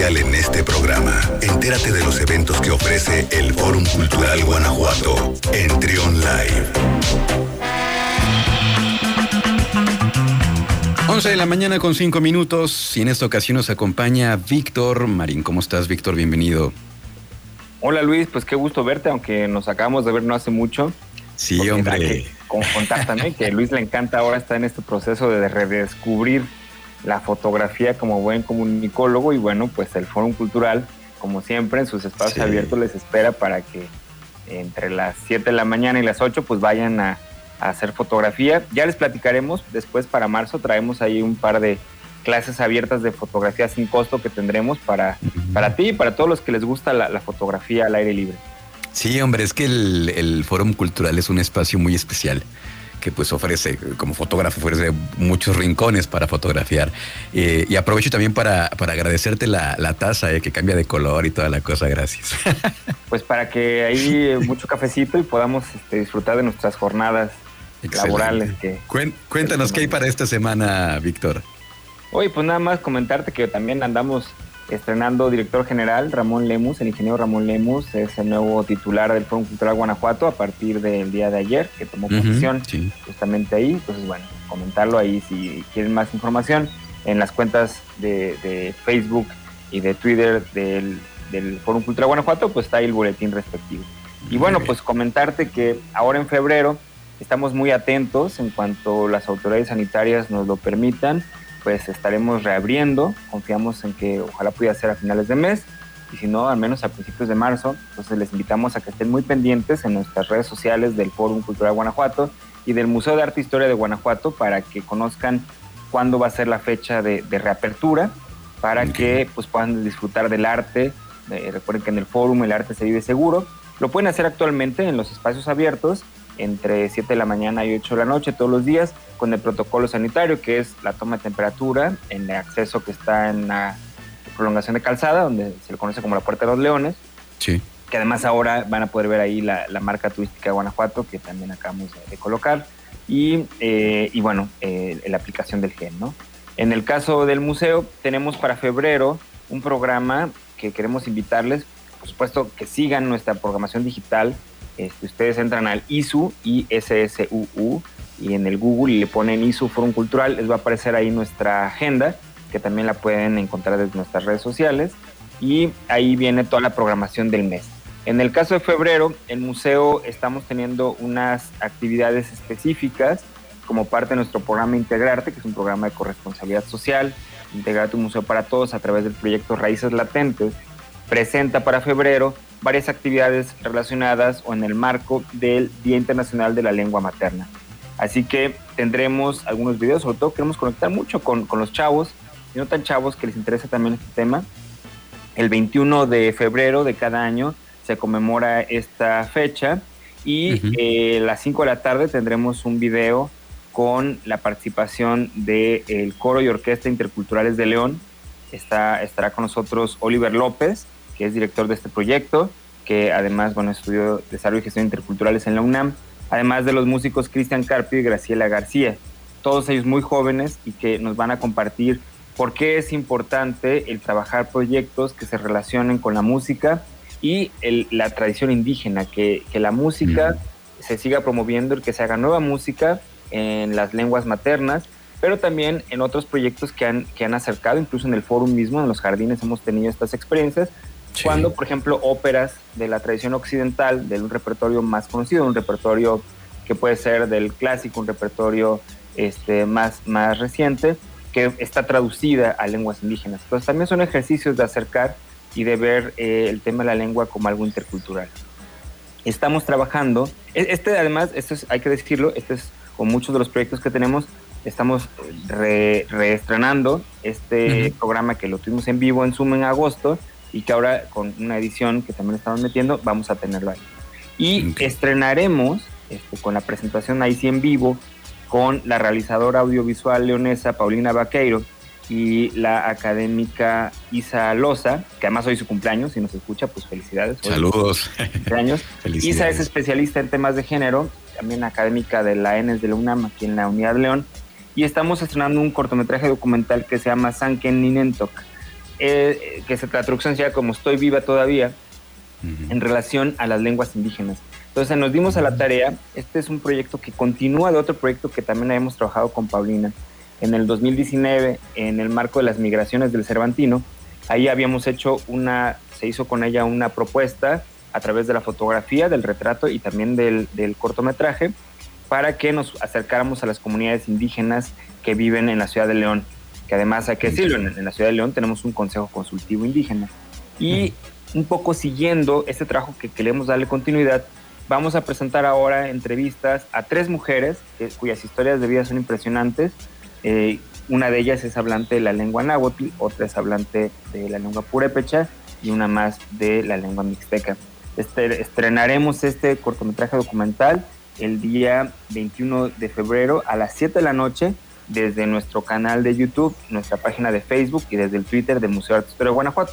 especial en este programa. Entérate de los eventos que ofrece el Fórum Cultural Guanajuato en Trion Live. 11 de la mañana con 5 minutos y en esta ocasión nos acompaña Víctor Marín. ¿Cómo estás, Víctor? Bienvenido. Hola Luis, pues qué gusto verte, aunque nos acabamos de ver no hace mucho. Sí, hombre. contar también que a Luis le encanta ahora estar en este proceso de redescubrir la fotografía como buen comunicólogo y bueno, pues el Foro Cultural, como siempre, en sus espacios abiertos les espera para que entre las 7 de la mañana y las 8 pues vayan a, hacer fotografía. Ya les platicaremos, después para marzo traemos ahí un par de clases abiertas de fotografía sin costo que tendremos para, para ti y para todos los que les gusta la fotografía al aire libre. Sí, hombre, es que el, el Fórum Cultural es un espacio muy especial que pues ofrece, como fotógrafo, ofrece muchos rincones para fotografiar. Eh, y aprovecho también para, para agradecerte la, la taza eh, que cambia de color y toda la cosa, gracias. Pues para que hay mucho cafecito y podamos este, disfrutar de nuestras jornadas laborales. Que, Cuéntanos qué hay para esta semana, Víctor. Oye, pues nada más comentarte que también andamos estrenando director general Ramón Lemus, el ingeniero Ramón Lemus es el nuevo titular del Foro Cultural Guanajuato a partir del día de ayer que tomó posición justamente ahí. Entonces, bueno, comentarlo ahí si quieren más información en las cuentas de, Facebook y de Twitter del, del Foro Cultural Guanajuato, pues está ahí el boletín respectivo. Y bueno, pues comentarte que ahora en febrero estamos muy atentos en cuanto las autoridades sanitarias nos lo permitan pues estaremos reabriendo. Confiamos en que ojalá pudiera ser a finales de mes y si no, al menos a principios de marzo. Entonces les invitamos a que estén muy pendientes en nuestras redes sociales del Fórum Cultural Guanajuato y del Museo de Arte e Historia de Guanajuato para que conozcan cuándo va a ser la fecha de, reapertura, para que pues, puedan disfrutar del arte. Eh, recuerden que en el Fórum el arte se vive seguro. Lo pueden hacer actualmente en los espacios abiertos entre 7 de la mañana y 8 de la noche todos los días con el protocolo sanitario que es la toma de temperatura en el acceso que está en la prolongación de calzada donde se le conoce como la Puerta de los Leones. Sí. Que además ahora van a poder ver ahí la, marca turística de Guanajuato que también acabamos de, colocar y, eh, y bueno, eh, la aplicación del gen, ¿no? En el caso del museo tenemos para febrero un programa que queremos invitarles, por supuesto que sigan nuestra programación digital este, ustedes entran al ISU, ISSUU, y en el Google y le ponen ISU Forum Cultural, les va a aparecer ahí nuestra agenda, que también la pueden encontrar desde nuestras redes sociales, y ahí viene toda la programación del mes. En el caso de febrero, el museo estamos teniendo unas actividades específicas como parte de nuestro programa Integrarte, que es un programa de corresponsabilidad social, Integrarte un museo para todos a través del proyecto Raíces Latentes, presenta para febrero varias actividades relacionadas o en el marco del Día Internacional de la Lengua Materna. Así que tendremos algunos videos, sobre todo queremos conectar mucho con, los chavos, y no tan chavos que les interesa también este tema. El 21 de febrero de cada año se conmemora esta fecha y eh, a las 5 de la tarde tendremos un video con la participación del Coro y Orquesta Interculturales de León. Está, estará con nosotros Oliver López, que es director de este proyecto, que además, bueno, estudió Desarrollo y Gestión Interculturales en la UNAM, además de los músicos Cristian Carpio y Graciela García, todos ellos muy jóvenes y que nos van a compartir por qué es importante el trabajar proyectos que se relacionen con la música y la tradición indígena, que, que la música se siga promoviendo, el que se haga nueva música en las lenguas maternas, pero también en otros proyectos que han, que han acercado, incluso en el foro mismo, en los jardines hemos tenido estas experiencias, cuando, por ejemplo, óperas de la tradición occidental, de un repertorio más conocido, un repertorio que puede ser del clásico, un repertorio este, más, más reciente, que está traducida a lenguas indígenas. Entonces también son ejercicios de acercar y de ver eh, el tema de la lengua como algo intercultural. Estamos trabajando, e, este además, esto hay que decirlo, este es con muchos de los proyectos que tenemos, estamos reestrenando este programa que lo tuvimos en vivo en Zoom en agosto y que ahora con una edición que también estamos metiendo vamos a tenerlo ahí. Y estrenaremos este, con la presentación ahí sí en vivo con la realizadora audiovisual leonesa Paulina Vaqueiro y la académica Isa Loza, que además hoy su cumpleaños, si nos escucha, pues felicidades. Saludos. Cumpleaños. Isa es especialista en temas de género, también académica de la ENES de la UNAM aquí en la Unidad León, y estamos estrenando un cortometraje documental que se llama Sanken Ninentok, eh, que se, traducción sea como estoy viva todavía, en relación a las lenguas indígenas. Entonces nos dimos a la tarea, este es un proyecto que continúa de otro proyecto que también hemos trabajado con Paulina. En el 2019, en el marco de las migraciones del Cervantino, ahí habíamos hecho una, se hizo con ella una propuesta a través de la fotografía, del retrato y también del, del cortometraje para que nos acercáramos a las comunidades indígenas que viven en la ciudad de León, que además hay que decirlo, en, la ciudad de León tenemos un consejo consultivo indígena. Y un poco siguiendo este trabajo que queremos darle continuidad, vamos a presentar ahora entrevistas a tres mujeres cuyas historias de vida son impresionantes. Eh, una de ellas es hablante de la lengua náhuatl, otra es hablante de la lengua purépecha y una más de la lengua mixteca. Este, estrenaremos este cortometraje documental el día 21 de febrero a las 7 de la noche desde nuestro canal de YouTube, nuestra página de Facebook y desde el Twitter del Museo de Arte Historia de Guanajuato,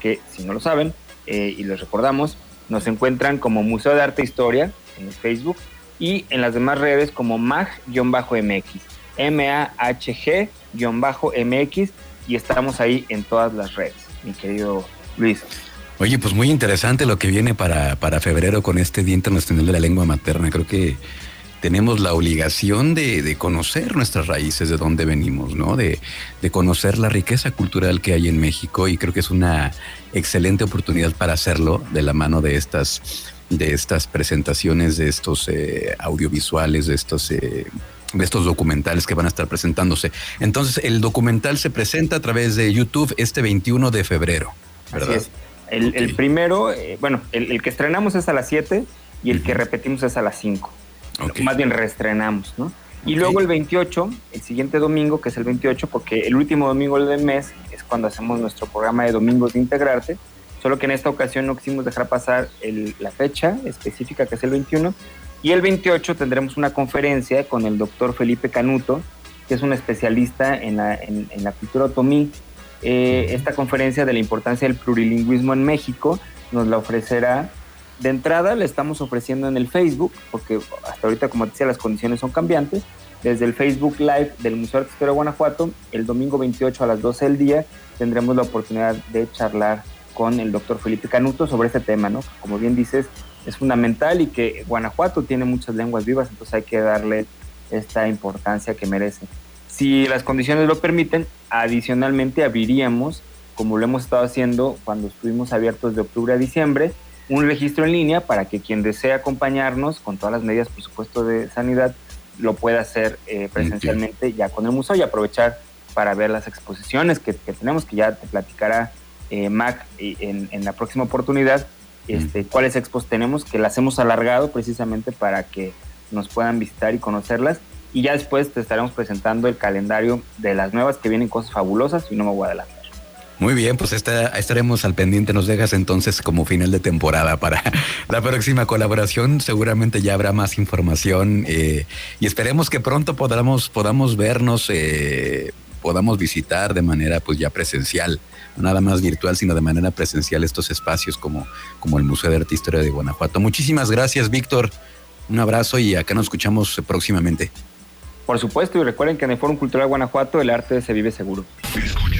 que si no lo saben eh, y les recordamos, nos encuentran como Museo de Arte e Historia en Facebook y en las demás redes como MAG-MX, M-A-H-G-MX y estamos ahí en todas las redes, mi querido Luis. Oye, pues muy interesante lo que viene para, para febrero con este Día Internacional de la Lengua Materna. Creo que tenemos la obligación de, conocer nuestras raíces, de dónde venimos, ¿no? De, conocer la riqueza cultural que hay en México y creo que es una excelente oportunidad para hacerlo de la mano de estas, de estas presentaciones, de estos eh, audiovisuales, de estos... Eh, de estos documentales que van a estar presentándose. Entonces, el documental se presenta a través de YouTube este 21 de febrero, ¿verdad? El, primero, eh, bueno, el, que estrenamos es a las 7 y el que repetimos es a las 5. Más bien reestrenamos, ¿no? Y luego el 28, el siguiente domingo, que es el 28, porque el último domingo del mes es cuando hacemos nuestro programa de Domingos de Integrarte, solo que en esta ocasión no quisimos dejar pasar la fecha específica, que es el 21, y el 28 tendremos una conferencia con el doctor Felipe Canuto, que es un especialista en la, en, la cultura otomí. Eh, esta conferencia de la importancia del plurilingüismo en México nos la ofrecerá de entrada le estamos ofreciendo en el Facebook, porque hasta ahorita, como decía, las condiciones son cambiantes. Desde el Facebook Live del Museo de Historia de Guanajuato, el domingo 28 a las 12 del día, tendremos la oportunidad de charlar con el doctor Felipe Canuto sobre este tema, ¿no? Como bien dices, es fundamental y que Guanajuato tiene muchas lenguas vivas, entonces hay que darle esta importancia que merece. Si las condiciones lo permiten, adicionalmente abriríamos, como lo hemos estado haciendo cuando estuvimos abiertos de octubre a diciembre, un registro en línea para que quien desee acompañarnos con todas las medidas, por supuesto, de sanidad, lo pueda hacer eh, presencialmente ya con el museo y aprovechar para ver las exposiciones que, tenemos, que ya te platicará eh, Mac en, en, la próxima oportunidad, este, cuáles expos tenemos, que las hemos alargado precisamente para que nos puedan visitar y conocerlas. Y ya después te estaremos presentando el calendario de las nuevas que vienen cosas fabulosas y no me voy a adelantar. Muy bien, pues estaremos al pendiente. Nos dejas entonces como final de temporada para la próxima colaboración. Seguramente ya habrá más información eh, y esperemos que pronto podamos, podamos vernos, eh, podamos visitar de manera pues ya presencial, no nada más virtual, sino de manera presencial estos espacios como, como el Museo de Arte e Historia de Guanajuato. Muchísimas gracias, Víctor. Un abrazo y acá nos escuchamos próximamente. Por supuesto, y recuerden que en el Foro Cultural Guanajuato el arte se vive seguro.